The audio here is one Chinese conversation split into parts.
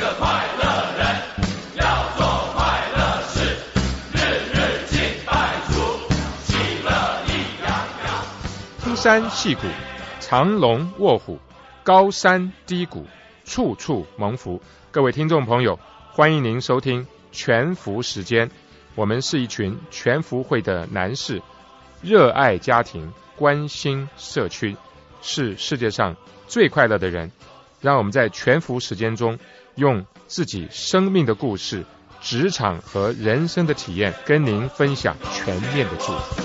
个快乐人，要做快乐事，日日敬拜主，喜乐意洋洋。出山戏谷，长龙卧虎，高山低谷，处处蒙福。各位听众朋友，欢迎您收听全福时间。我们是一群全福会的男士，热爱家庭，关心社区，是世界上最快乐的人。让我们在全福时间中，用自己生命的故事、职场和人生的体验，跟您分享全面的祝福。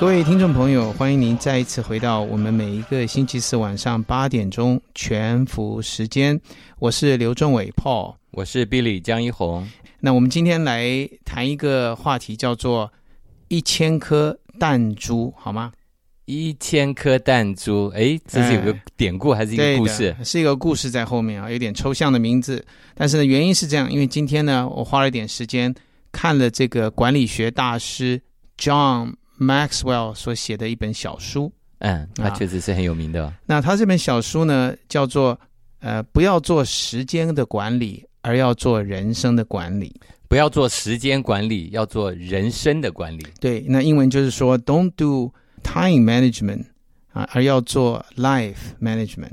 各位听众朋友，欢迎您再一次回到我们每一个星期四晚上八点钟全服时间。我是刘仲伟 Paul，我是 Billy 江一红。那我们今天来谈一个话题，叫做一千颗弹珠，好吗？一千颗弹珠，哎，这是有个典故还是一个故事？是一个故事在后面啊，有点抽象的名字。但是呢，原因是这样，因为今天呢，我花了一点时间看了这个管理学大师 John Maxwell 所写的一本小书。嗯，那确实是很有名的。那他这本小书呢，叫做呃，不要做时间的管理，而要做人生的管理。不要做时间管理，要做人生的管理。对，那英文就是说，Don't do time management 啊，而要做 life management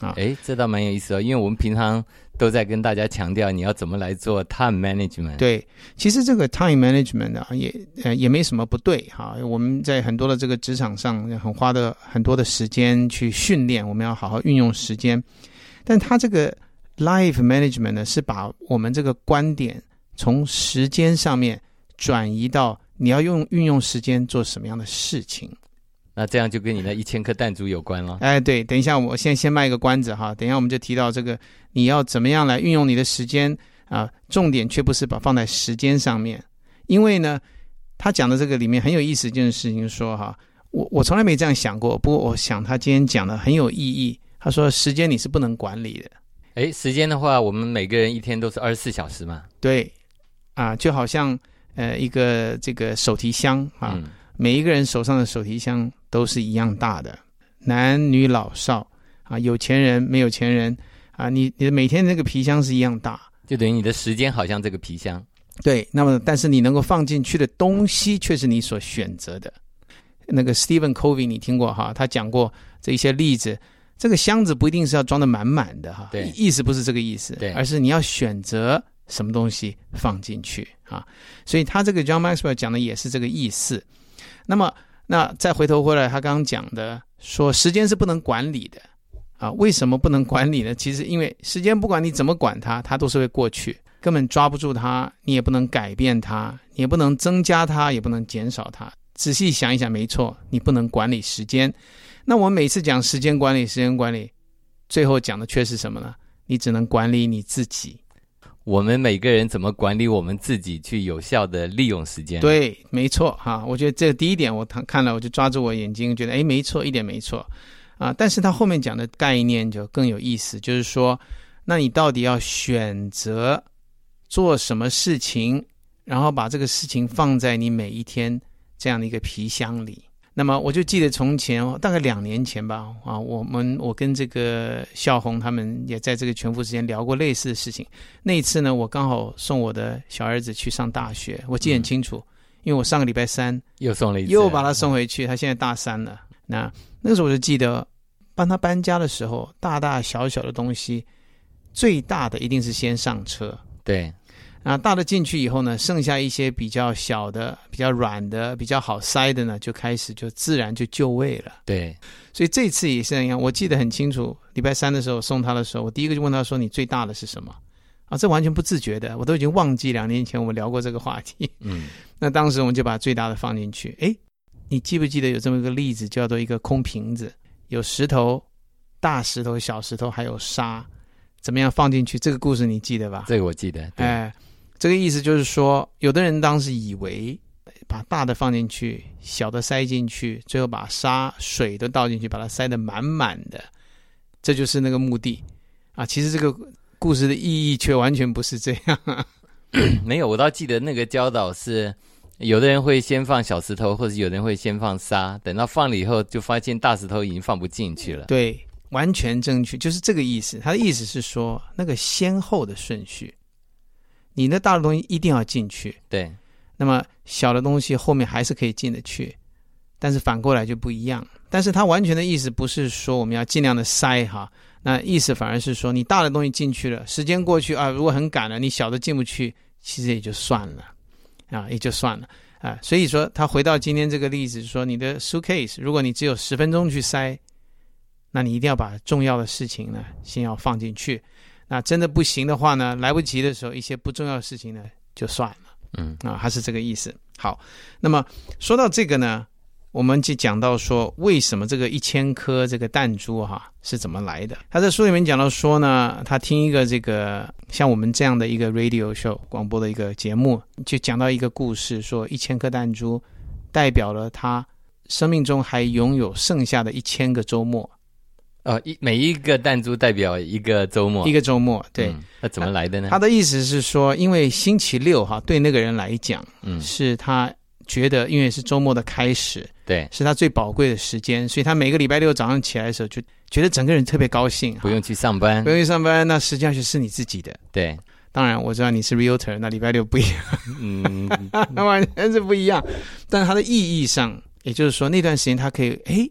啊。哎，这倒蛮有意思哦，因为我们平常都在跟大家强调你要怎么来做 time management。对，其实这个 time management 啊，也呃也没什么不对哈。我们在很多的这个职场上，很花的很多的时间去训练，我们要好好运用时间。但他这个 life management 呢，是把我们这个观点从时间上面转移到你要用运用时间做什么样的事情。那这样就跟你那 一千颗弹珠有关了。哎，对，等一下，我先先卖一个关子哈。等一下我们就提到这个，你要怎么样来运用你的时间啊？重点却不是把放在时间上面，因为呢，他讲的这个里面很有意思一件事情，说哈，我我从来没这样想过，不过我想他今天讲的很有意义。他说，时间你是不能管理的。哎，时间的话，我们每个人一天都是二十四小时嘛。对，啊，就好像呃一个这个手提箱啊。每一个人手上的手提箱都是一样大的，男女老少啊，有钱人没有钱人啊，你你的每天那个皮箱是一样大，就等于你的时间好像这个皮箱。对，那么但是你能够放进去的东西却是你所选择的。那个 Stephen Covey 你听过哈？他讲过这一些例子，这个箱子不一定是要装的满满的哈，对，意思不是这个意思，对，而是你要选择什么东西放进去啊。所以他这个 John Maxwell 讲的也是这个意思。那么，那再回头回来，他刚刚讲的说，时间是不能管理的啊？为什么不能管理呢？其实，因为时间不管你怎么管它，它都是会过去，根本抓不住它，你也不能改变它，你也不能增加它，也不能减少它。仔细想一想，没错，你不能管理时间。那我们每次讲时间管理，时间管理，最后讲的却是什么呢？你只能管理你自己。我们每个人怎么管理我们自己，去有效的利用时间？对，没错哈。我觉得这第一点，我看看了，我就抓住我眼睛，觉得哎，没错，一点没错啊。但是他后面讲的概念就更有意思，就是说，那你到底要选择做什么事情，然后把这个事情放在你每一天这样的一个皮箱里。那么我就记得从前大概两年前吧，啊，我们我跟这个笑红他们也在这个全副时间聊过类似的事情。那一次呢，我刚好送我的小儿子去上大学，我记得很清楚，因为我上个礼拜三又送了一次，又把他送回去，他现在大三了。那那个时候我就记得，帮他搬家的时候，大大小小的东西，最大的一定是先上车，对。啊，大的进去以后呢，剩下一些比较小的、比较软的、比较好塞的呢，就开始就自然就就位了。对，所以这次也是一样。我记得很清楚，礼拜三的时候送他的时候，我第一个就问他说：“你最大的是什么？”啊，这完全不自觉的，我都已经忘记两年前我们聊过这个话题。嗯，那当时我们就把最大的放进去。哎，你记不记得有这么一个例子，叫做一个空瓶子，有石头、大石头、小石头，还有沙，怎么样放进去？这个故事你记得吧？这个我记得。哎。这个意思就是说，有的人当时以为把大的放进去，小的塞进去，最后把沙、水都倒进去，把它塞得满满的，这就是那个目的啊。其实这个故事的意义却完全不是这样。没有，我倒记得那个教导是，有的人会先放小石头，或者有人会先放沙，等到放了以后，就发现大石头已经放不进去了。对，完全正确，就是这个意思。他的意思是说，那个先后的顺序，你的大的东西一定要进去，对，那么小的东西后面还是可以进得去，但是反过来就不一样。但是它完全的意思不是说我们要尽量的塞哈，那意思反而是说你大的东西进去了，时间过去啊，如果很赶了，你小的进不去，其实也就算了啊，也就算了啊。所以说，他回到今天这个例子，说你的 suitcase，如果你只有十分钟去塞，那你一定要把重要的事情呢先要放进去。那真的不行的话呢，来不及的时候，一些不重要的事情呢就算了。嗯啊，它是这个意思。好，那么说到这个呢，我们就讲到说，为什么这个一千颗这个弹珠哈、是怎么来的？他在书里面讲到说呢，他听一个这个像我们这样的一个 radio show 广播的一个节目，就讲到一个故事，说一千颗弹珠代表了他生命中还拥有剩下的一千个周末，哦，一每一个弹珠代表一个周末，一个周末，对。嗯那怎么来的呢？他的意思是说，因为星期六哈，对那个人来讲，嗯，是他觉得，因为是周末的开始，对，是他最宝贵的时间，所以他每个礼拜六早上起来的时候，就觉得整个人特别高兴，不用去上班不，用去上班，那实际上就是你自己的。对，当然，我知道你是 realtor，那礼拜六不一样，嗯，那 完全是不一样。但是它的意义上，也就是说，那段时间他可以，哎，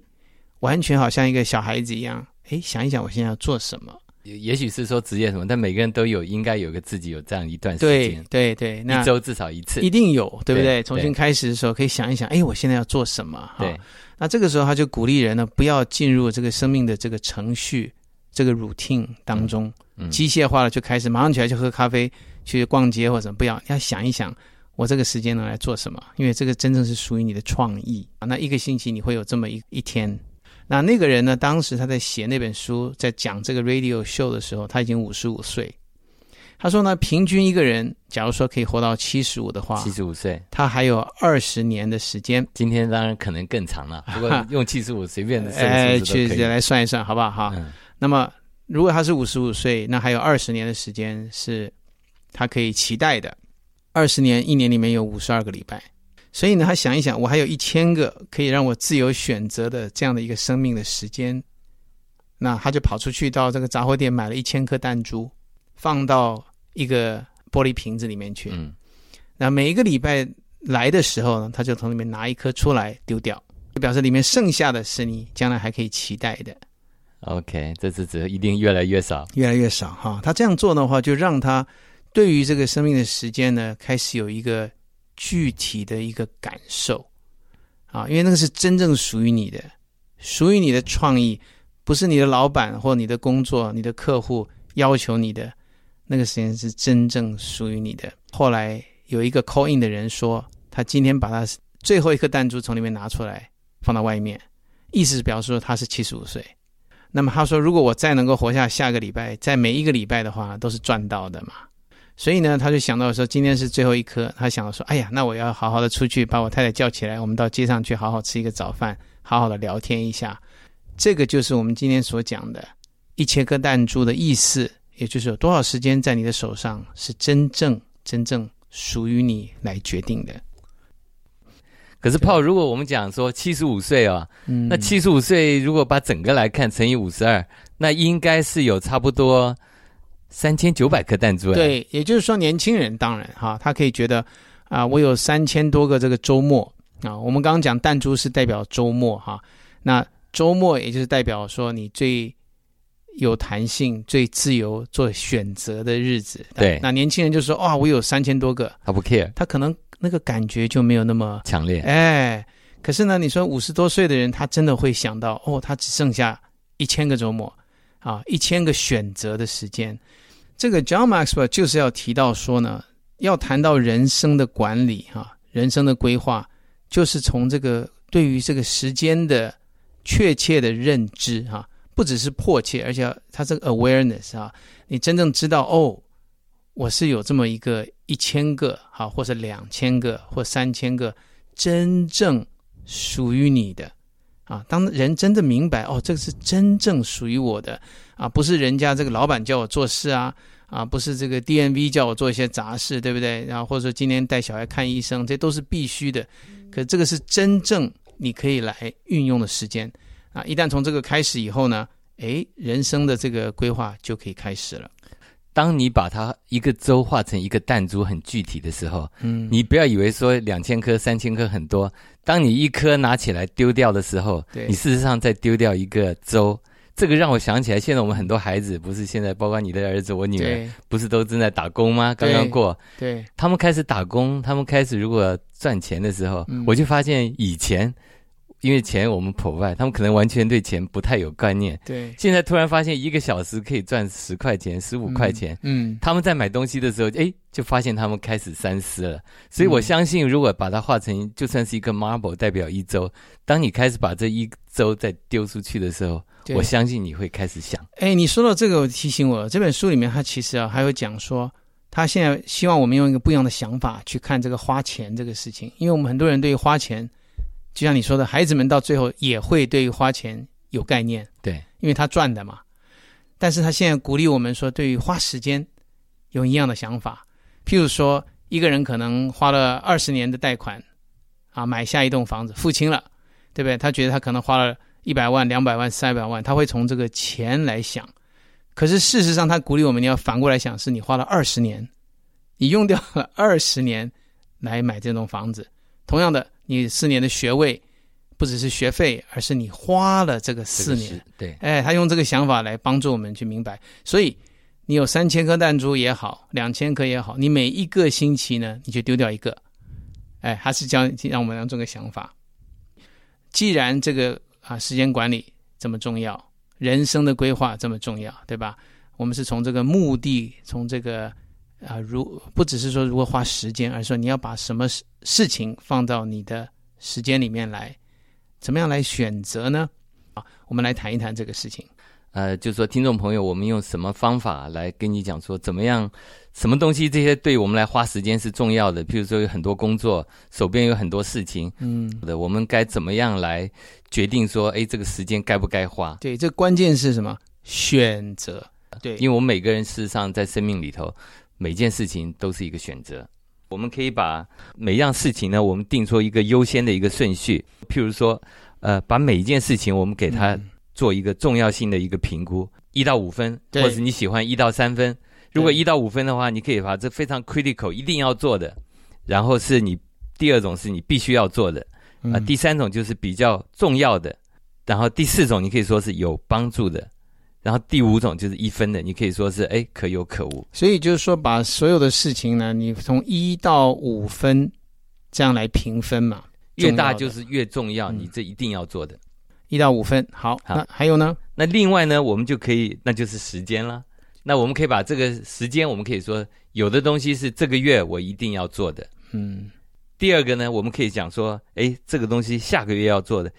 完全好像一个小孩子一样，哎，想一想我现在要做什么。也也许是说职业什么，但每个人都有应该有个自己有这样一段时对间，对对，那一周至少一次一，定有，对不对对？重新开始的时候，可以想一想，哎，我现在要做什么？哈对，那这个时候他就鼓励人呢，不要进入这个生命的这个程序、这个 routine 当中，嗯机械化了就开始马上起来就喝咖啡、去逛街或者什么，不要，要想一想，我这个时间能来做什么？因为这个真正是属于你的创意啊。那一个星期你会有这么一一天。那那个人呢？当时他在写那本书，在讲这个 radio show 的时候，他已经五十五岁。他说呢，平均一个人，假如说可以活到七十五的话七，十五岁，他还有二十年的时间。今天当然可能更长了，不过用七十五随便的哎，数字都可以，去来算一算，好不好？哈，嗯那么如果他是五十五岁，那还有二十年的时间是他可以期待的。二十年，一年里面有五十二个礼拜，所以呢，他想一想，我还有一千个可以让我自由选择的这样的一个生命的时间，那他就跑出去到这个杂货店买了一千颗弹珠，放到一个玻璃瓶子里面去。嗯，那每一个礼拜来的时候呢，他就从里面拿一颗出来丢掉，就表示里面剩下的是你将来还可以期待的。OK，这次只一定越来越少，越来越少哈。他这样做的话，就让他对于这个生命的时间呢，开始有一个具体的一个感受啊，因为那个是真正属于你的，属于你的创意，不是你的老板或你的工作、你的客户要求你的，那个时间是真正属于你的。后来有一个 call in 的人说，他今天把他最后一颗弹珠从里面拿出来放到外面，意思是表示说他是七十五岁。那么他说，如果我再能够活下下个礼拜，在每一个礼拜的话，都是赚到的嘛。所以呢，他就想到说，今天是最后一颗，他想到说，哎呀，那我要好好的出去，把我太太叫起来，我们到街上去好好吃一个早饭，好好的聊天一下。这个就是我们今天所讲的一千颗弹珠的意思，也就是有多少时间在你的手上是真正真正属于你来决定的。可是炮，如果我们讲说七十五岁啊，嗯，那七十五岁如果把整个来看乘以五十二，那应该是有差不多三千九百颗弹珠。，对，也就是说，年轻人当然哈，他可以觉得啊，我有三千多个这个周末啊。我们刚刚讲弹珠是代表周末哈，那周末也就是代表说你最有弹性、最自由做选择的日子。对那年轻人就说哇，我有三千多个，他不 care，他可能那个感觉就没有那么强烈。哎。可是呢，你说五十多岁的人，他真的会想到哦，他只剩下一千个周末啊，一千个选择的时间。这个 John Maxwell 就是要提到说呢，要谈到人生的管理哈、人生的规划，就是从这个对于这个时间的确切的认知哈、不只是迫切，而且他这个 awareness 啊，你真正知道哦，我是有这么一个一千个哈，或者两千个或三千个真正属于你的啊。当人真的明白哦，这个是真正属于我的啊，不是人家这个老板叫我做事啊。啊，不是这个 DNV 叫我做一些杂事，对不对？然后或者说今天带小孩看医生，这都是必须的。可这个是真正你可以来运用的时间啊！一旦从这个开始以后呢，哎，人生的这个规划就可以开始了。当你把它一个粥化成一个弹珠很具体的时候，嗯，你不要以为说两千颗、三千颗很多，当你一颗拿起来丢掉的时候，对。你事实上在丢掉一个粥。这个让我想起来，现在我们很多孩子，不是现在包括你的儿子、我女儿，不是都正在打工吗？刚刚过，对。他们开始打工，他们开始如果赚钱的时候，嗯。我就发现以前因为钱我们 provide，他们可能完全对钱不太有概念。对，现在突然发现一个小时可以赚十块钱、十五块钱，嗯，他们在买东西的时候，哎，就发现他们开始三思了。所以我嗯。相信，如果把它画成就算是一个 marble 代表一周，当你开始把这一周再丢出去的时候，我相信你会开始想，哎，你说到这个，提醒我了，这本书里面他其实啊还有讲说，他现在希望我们用一个不一样的想法去看这个花钱这个事情，因为我们很多人对于花钱，就像你说的，孩子们到最后也会对于花钱有概念，对，因为他赚的嘛。但是他现在鼓励我们说，对于花时间有一样的想法，譬如说，一个人可能花了二十年的贷款啊，买下一栋房子，付清了，对不对？他觉得他可能花了一百万、两百万、三百万，他会从这个钱来想。可是事实上，他鼓励我们，你要反过来想，是你花了二十年，你用掉了二十年来买这栋房子。同样的，你四年的学位不只是学费，而是你花了这个四年。是对，哎，他用这个想法来帮助我们去明白。所以你有三千颗弹珠也好，两千颗也好，你每一个星期呢，你就丢掉一个。哎，还是教让我们让这个想法。既然这个啊时间管理这么重要，人生的规划这么重要，对吧？我们是从这个目的，从这个啊如不只是说如何花时间，而是说你要把什么事事情放到你的时间里面来，怎么样来选择呢？啊，我们来谈一谈这个事情。呃，就说听众朋友，我们用什么方法来跟你讲说怎么样，什么东西这些对我们来花时间是重要的？譬如说有很多工作，手边有很多事情嗯，的，我们该怎么样来决定说，哎，这个时间该不该花？对，这关键是什么？选择。对，因为我们每个人事实上在生命里头，每件事情都是一个选择。我们可以把每样事情呢，我们定出一个优先的一个顺序。譬如说，呃，把每一件事情我们给它嗯做一个重要性的一个评估，一到五分，对或者你喜欢一到三分。如果对一到五分的话，你可以把这非常 critical 一定要做的，然后是你第二种是你必须要做的，啊、嗯第三种就是比较重要的，然后第四种你可以说是有帮助的，然后第五种就是一分的，你可以说是哎可有可无。所以就是说，把所有的事情呢，你从一到五分这样来评分嘛，越大就是越重要，嗯你这一定要做的。一到五分。好，好那还有呢？那另外呢，我们就可以，那就是时间了。那我们可以把这个时间，我们可以说有的东西是这个月我一定要做的。嗯，第二个呢，我们可以讲说，哎，这个东西下个月要做的，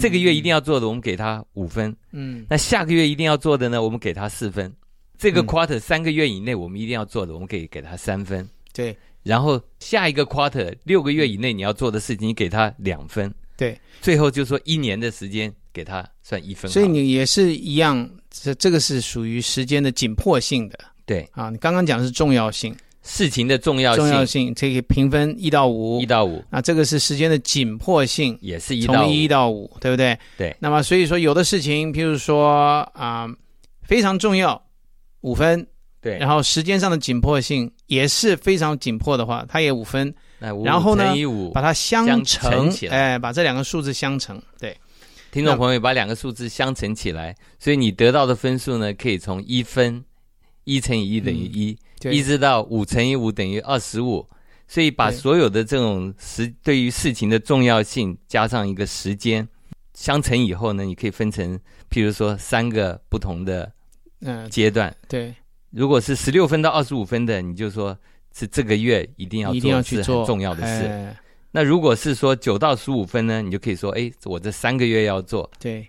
这个月一定要做的，我们给他五分。嗯，那下个月一定要做的呢，我们给他四分。这个嗯 quarter 三个月以内我们一定要做的，我们可以给他三分。对然后下一个 quarter 六个月以内你要做的事情，你给他两分。对，最后就说一年的时间给他算一分。所以你也是一样，这这个是属于时间的紧迫性的对啊。你刚刚讲的是重要性，事情的重要重要性性这个评分一到五。一，到五。啊这个是时间的紧迫性，也是一到从一到五，对不对？对。那么所以说，有的事情，譬如说啊、非常重要，五分，对，然后时间上的紧迫性也是非常紧迫的话，它也五分，那五然后呢五把，它相相乘，乘起来。哎，把这两个数字相乘，对，听众朋友把两个数字相乘起来，所以你得到的分数呢，可以从一分一乘以一等于一、嗯一直到五乘以五等于二十五。所以把所有的这种时对于事情的重要性加上一个时间相乘以后呢，你可以分成，譬如说三个不同的嗯、阶段。对，如果是十六分到二十五分的，你就说是这个月一定要做，一定要去是做很重要的事。哎那如果是说九到十五分呢，你就可以说，哎，我这三个月要做。对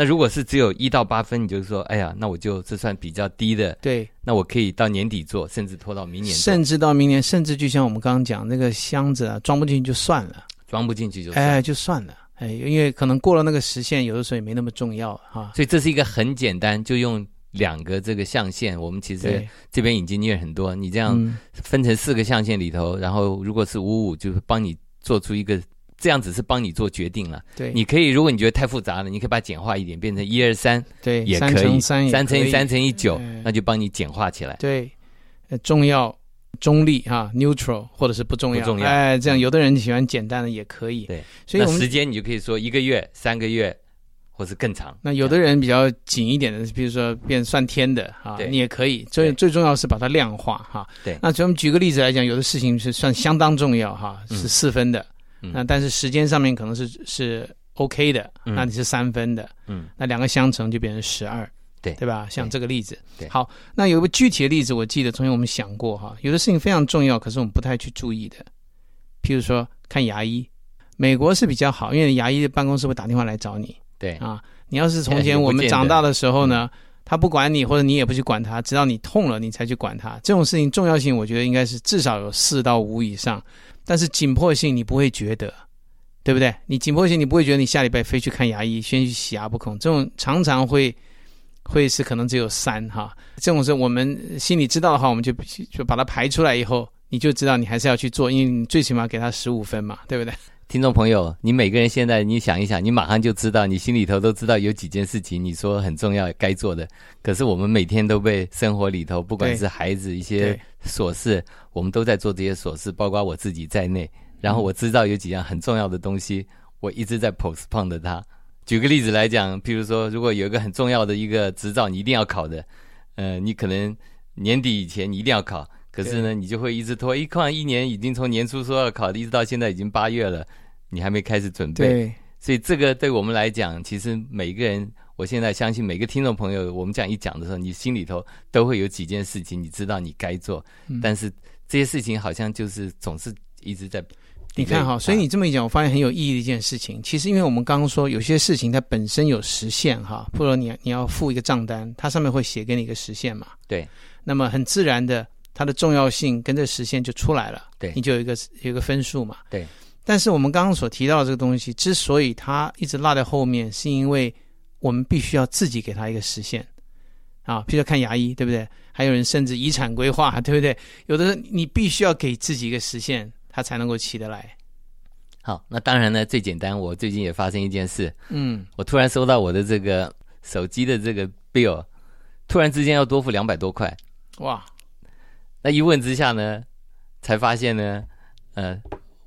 那如果是只有一到八分，你就说，哎呀，那我就这算比较低的，对，那我可以到年底做，甚至拖到明年，甚至到明年，甚至就像我们刚刚讲那个箱子啊，装不进去就算了，装不进去就算。哎，就算了，哎，因为可能过了那个时限，有的时候也没那么重要哈。所以这是一个很简单，就用两个这个象限，我们其实，这边已经念很多，你这样嗯。分成四个象限里头，然后如果是五五，就是帮你做出一个这样子是帮你做决定了。对，你可以，如果你觉得太复杂了，你可以把它简化一点，变成一二三对三也可以，乘三乘以。三乘以九哎，那就帮你简化起来。对，呃重要、中立哈、neutral 或者是不重要，不重要。哎，这样有的人喜欢简单的也可以。对，所以我们时间你就可以说一个月、三个月，或是更长。那有的人比较紧一点的，比如说变算天的啊，你也可以。最对。最重要是把它量化哈。对。那我们举个例子来讲，有的事情是算相当重要哈，嗯。是四分的，嗯那但是时间上面可能是是 OK 的，嗯。那你是三分的，嗯，那两个相乘就变成十二，对。对吧？像这个例子，对。好，那有一个具体的例子，我记得从前我们想过哈，有的事情非常重要，可是我们不太去注意的，譬如说看牙医，美国是比较好，因为牙医的办公室会打电话来找你。对，啊。你要是从前我们长大的时候呢，他不管你，或者你也不去管他，直到你痛了你才去管他。这种事情重要性，我觉得应该是至少有四到五以上，但是紧迫性你不会觉得。对不对？你紧迫性，你不会觉得你下礼拜非去看牙医，先去洗牙不可。这种常常会会是可能只有三哈。这种是我们心里知道的话，我们就就把它排出来以后，你就知道你还是要去做，因为你最起码给他十五分嘛，对不对？听众朋友，你每个人现在你想一想，你马上就知道，你心里头都知道有几件事情你说很重要该做的，可是我们每天都被生活里头，不管是孩子一些琐事，我们都在做这些琐事，包括我自己在内。然嗯后我知道有几样很重要的东西，我一直在 postpone 的它。举个例子来讲，譬如说，如果有一个很重要的一个执照，你一定要考的，呃，你可能年底以前你一定要考，可是呢，你就会一直拖，一看一年已经从年初说要考，一直到现在已经八月了，你还没开始准备。对，所以这个对我们来讲，其实每一个人，我现在相信每个听众朋友，我们这样一讲的时候，你心里头都会有几件事情，你知道你该做，嗯但是这些事情好像就是总是一直在。你看哈，所以啊你这么一讲，我发现很有意义的一件事情。其实因为我们刚刚说有些事情它本身有时限哈，或者你你要付一个账单，它上面会写给你一个时限嘛。对。那么很自然的，它的重要性跟这时限就出来了。对你就有一个有一个分数嘛。对。但是我们刚刚所提到的这个东西，之所以它一直落在后面，是因为我们必须要自己给它一个实现啊，譬如说看牙医，对不对？还有人甚至遗产规划，对不对？有的人你必须要给自己一个实现，它才能够起得来。好，那当然呢，最简单，我最近也发生一件事，嗯，我突然收到我的这个手机的这个 bill，突然之间要多付两百多块，哇，那一问之下呢，才发现呢，呃，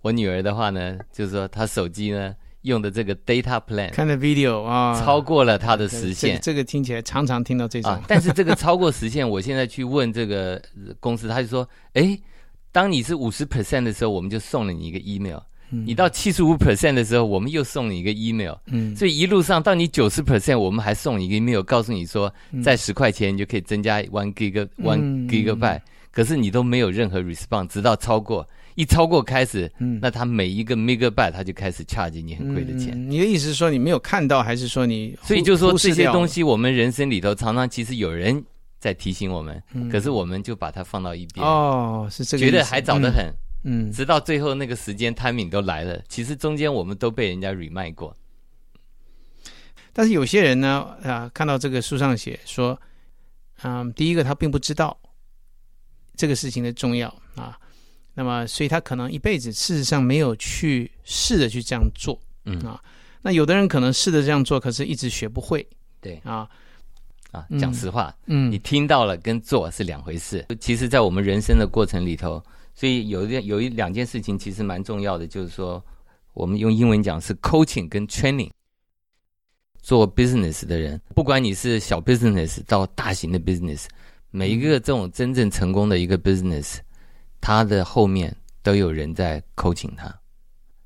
我女儿的话呢，就是说她手机呢用的这个 data plan 看的 video 啊，超过了她的这时限这个。这个听起来常常听到这种，啊，但是这个超过时限，我现在去问这个呃 公司，他就说，哎，当你是五十 percent 的时候，我们就送了你一个 email；、嗯。你到七十五 percent 的时候，我们又送你一个 email。嗯，所以一路上到你九十 percent，我们还送你一个 email，告诉你说，在十块钱你就可以增加 one gig one 嗯。gigabyte，、可是你都没有任何 response，直到超过，一超过开始，嗯。那他每一个 megabyte 他就开始 charge 你很贵的钱。嗯你的意思是说你没有看到，还是说你所以就说这些东西，我们人生里头常常其实有人在提醒我们，嗯。可是我们就把它放到一边，哦，是这个，觉得还早得很，嗯，嗯，直到最后那个时间 timing 都来了，其实中间我们都被人家 remind 过。但是有些人呢，啊，看到这个书上写说，嗯，第一个他并不知道这个事情的重要啊，那么所以他可能一辈子事实上没有去试着去这样做，嗯啊，那有的人可能试着这样做，可是一直学不会对啊，啊，嗯讲实话，嗯你嗯听到了跟做是两回事。其实，在我们人生的过程里头，所以有一件有一两件事情其实蛮重要的，就是说，我们用英文讲是 coaching 跟 training。做 business 的人，不管你是小 business 到大型的 business，每一个这种真正成功的一个 business，它的后面都有人在 coaching 他。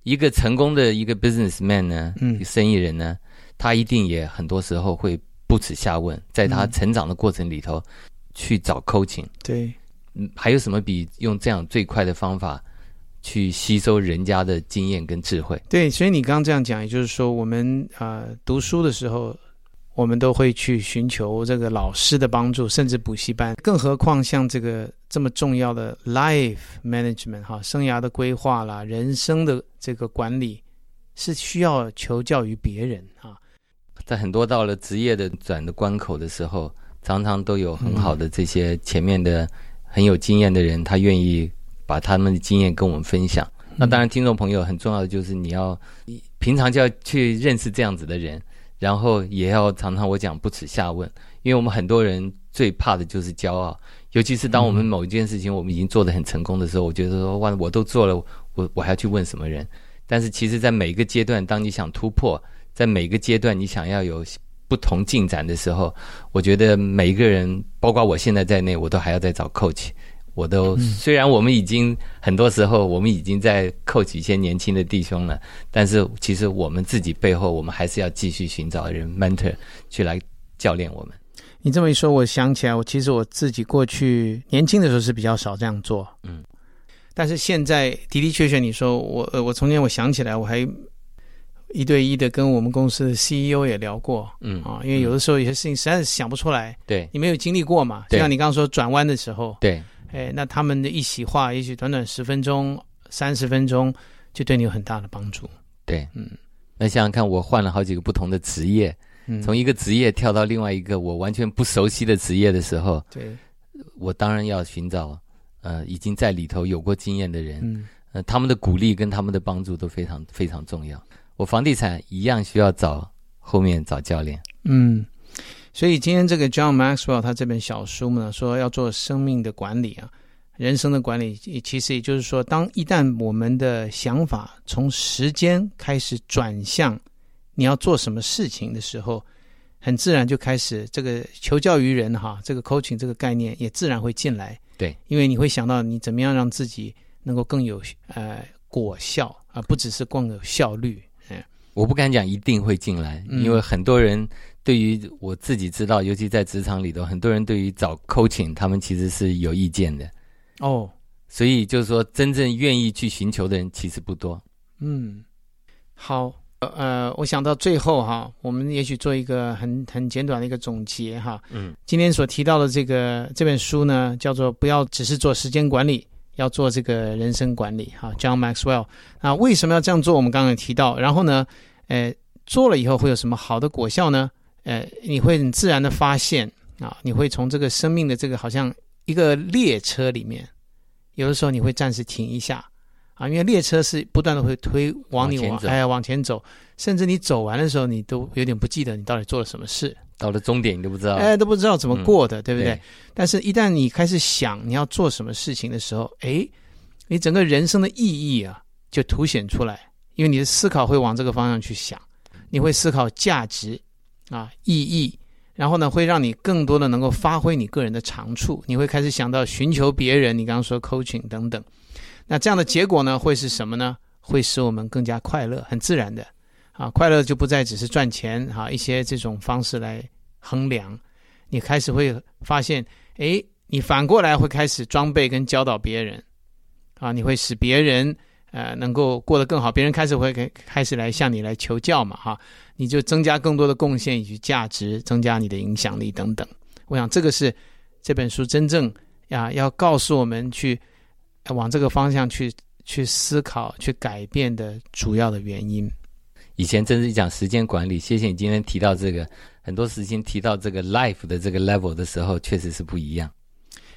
一个成功的一个 businessman 呢，嗯生意人呢，他一定也很多时候会不耻下问，在他嗯成长的过程里头，去找 coaching。对，嗯，还有什么比用这样最快的方法去吸收人家的经验跟智慧？对，所以你刚刚这样讲，也就是说，我们啊、呃读书的时候，我们都会去寻求这个老师的帮助，甚至补习班，更何况像这个这么重要的 life management 哈，生涯的规划啦，人生的这个管理，是需要求教于别人啊。在很多到了职业的转的关口的时候，常常都有很好的这些前面的很有经验的人，他愿意把他们的经验跟我们分享。那当然，听众朋友很重要的就是你要平常就要去认识这样子的人，然后也要常常我讲不耻下问，因为我们很多人最怕的就是骄傲，尤其是当我们某一件事情我们已经做得很成功的时候，我觉得说哇，我都做了，我我还要去问什么人？但是其实，在每一个阶段，当你想突破，在每一个阶段你想要有不同进展的时候，我觉得每一个人，包括我现在在内，我都还要再找 coach。我都虽然我们已经很多时候我们已经在 coach 一些年轻的弟兄了，但是其实我们自己背后，我们还是要继续寻找人 mentor 去来教练我们。你这么一说，我想起来，我其实我自己过去年轻的时候是比较少这样做，嗯，但是现在的的确确，你说我呃，我从前我想起来，我还一对一的跟我们公司的 CEO 也聊过，嗯啊，因为有的时候有些事情实在是想不出来，对。你没有经历过嘛，就对。像你刚刚说转弯的时候，对哎，那他们的一席话，也许短短十分钟、三十分钟，就对你有很大的帮助。对，嗯。那想想看，我换了好几个不同的职业，嗯，从一个职业跳到另外一个我完全不熟悉的职业的时候，对，我当然要寻找呃已经在里头有过经验的人，嗯。呃他们的鼓励跟他们的帮助都非常非常重要。我房地产一样需要找后面找教练，嗯，所以今天这个 John Maxwell 他这本小书呢，说要做生命的管理啊，人生的管理，也其实也就是说，当一旦我们的想法从时间开始转向你要做什么事情的时候，很自然就开始这个求教于人哈，这个 coaching 这个概念也自然会进来。对，因为你会想到你怎么样让自己能够更有呃果效啊、不只是更有效率。嗯我不敢讲一定会进来，嗯因为很多人对于我自己知道，尤其在职场里头，很多人对于找 coaching 他们其实是有意见的，哦，所以就是说真正愿意去寻求的人其实不多。嗯，好，呃，我想到最后哈，我们也许做一个很很简短的一个总结哈。嗯，今天所提到的这个这本书呢，叫做“不要只是做时间管理，要做这个人生管理”哈，John Maxwell。啊为什么要这样做？我们刚刚也提到，然后呢，呃，做了以后会有什么好的果效呢？呃，你会很自然的发现啊，你会从这个生命的这个好像一个列车里面，有的时候你会暂时停一下。啊，因为列车是不断的会推往你往往哎往前走，甚至你走完的时候，你都有点不记得你到底做了什么事，到了终点你都不知道。哎，都不知道怎么过的，对不对？对但是，一旦你开始想你要做什么事情的时候，哎，你整个人生的意义啊，就凸显出来，因为你的思考会往这个方向去想，你会思考价值啊、意义，然后呢，会让你更多的能够发挥你个人的长处，你会开始想到寻求别人，你刚刚说 coaching 等等，那这样的结果呢，会是什么呢？会使我们更加快乐，很自然的。啊，快乐就不再只是赚钱啊，一些这种方式来衡量，你开始会发现，诶，你反过来会开始装备跟教导别人，啊，你会使别人呃能够过得更好，别人开始会开开始来向你来求教嘛，哈，你就增加更多的贡献以及价值，增加你的影响力等等。我想这个是这本书真正呀要告诉我们去呃往这个方向去去思考、去改变的主要的原因。以前真是讲时间管理，谢谢你今天提到这个，很多时间提到这个 life 的这个 level 的时候，确实是不一样。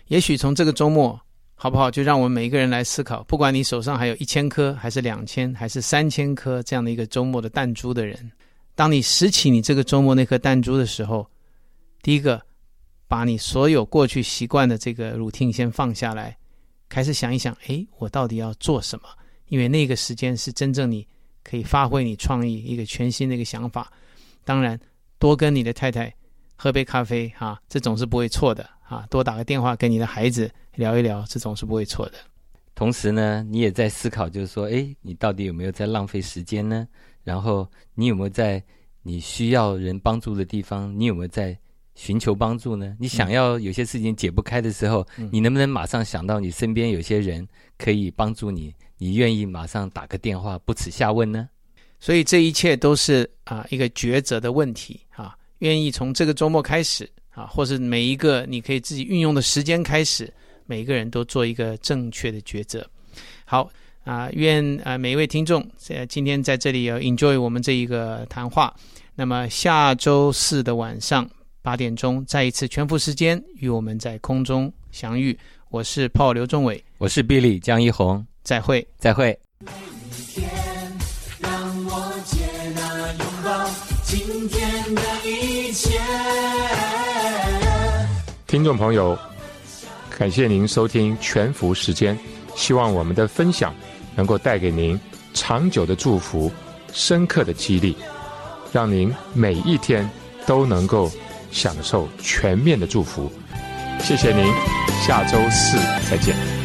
也许从这个周末，好不好？就让我们每一个人来思考，不管你手上还有一千颗，还是两千，还是三千颗这样的一个周末的弹珠的人，当你拾起你这个周末那颗弹珠的时候，第一个，把你所有过去习惯的这个 routine 先放下来，开始想一想，诶，我到底要做什么？因为那个时间是真正你可以发挥你创意一个全新的一个想法。当然，多跟你的太太喝杯咖啡哈、啊，这总是不会错的啊。多打个电话跟你的孩子聊一聊，这种是不会错的。同时呢，你也在思考，就是说，哎，你到底有没有在浪费时间呢？然后你有没有在你需要人帮助的地方，你有没有在寻求帮助呢？你想要有些事情解不开的时候，嗯你能不能马上想到你身边有些人可以帮助你？你愿意马上打个电话，不耻下问呢？所以这一切都是啊一个抉择的问题啊。愿意从这个周末开始啊，或是每一个你可以自己运用的时间开始，每一个人都做一个正确的抉择。好啊，愿啊每一位听众呃今天在这里要 enjoy 我们这一个谈话。那么下周四的晚上八点钟，再一次全副时间与我们在空中相遇。我是 Paul 刘仲伟，我是 Billy 江一红，再会。再会。天，让我接纳拥抱今天的听众朋友，感谢您收听全福时间，希望我们的分享能够带给您长久的祝福、深刻的激励，让您每一天都能够享受全面的祝福。谢谢您，下周四再见。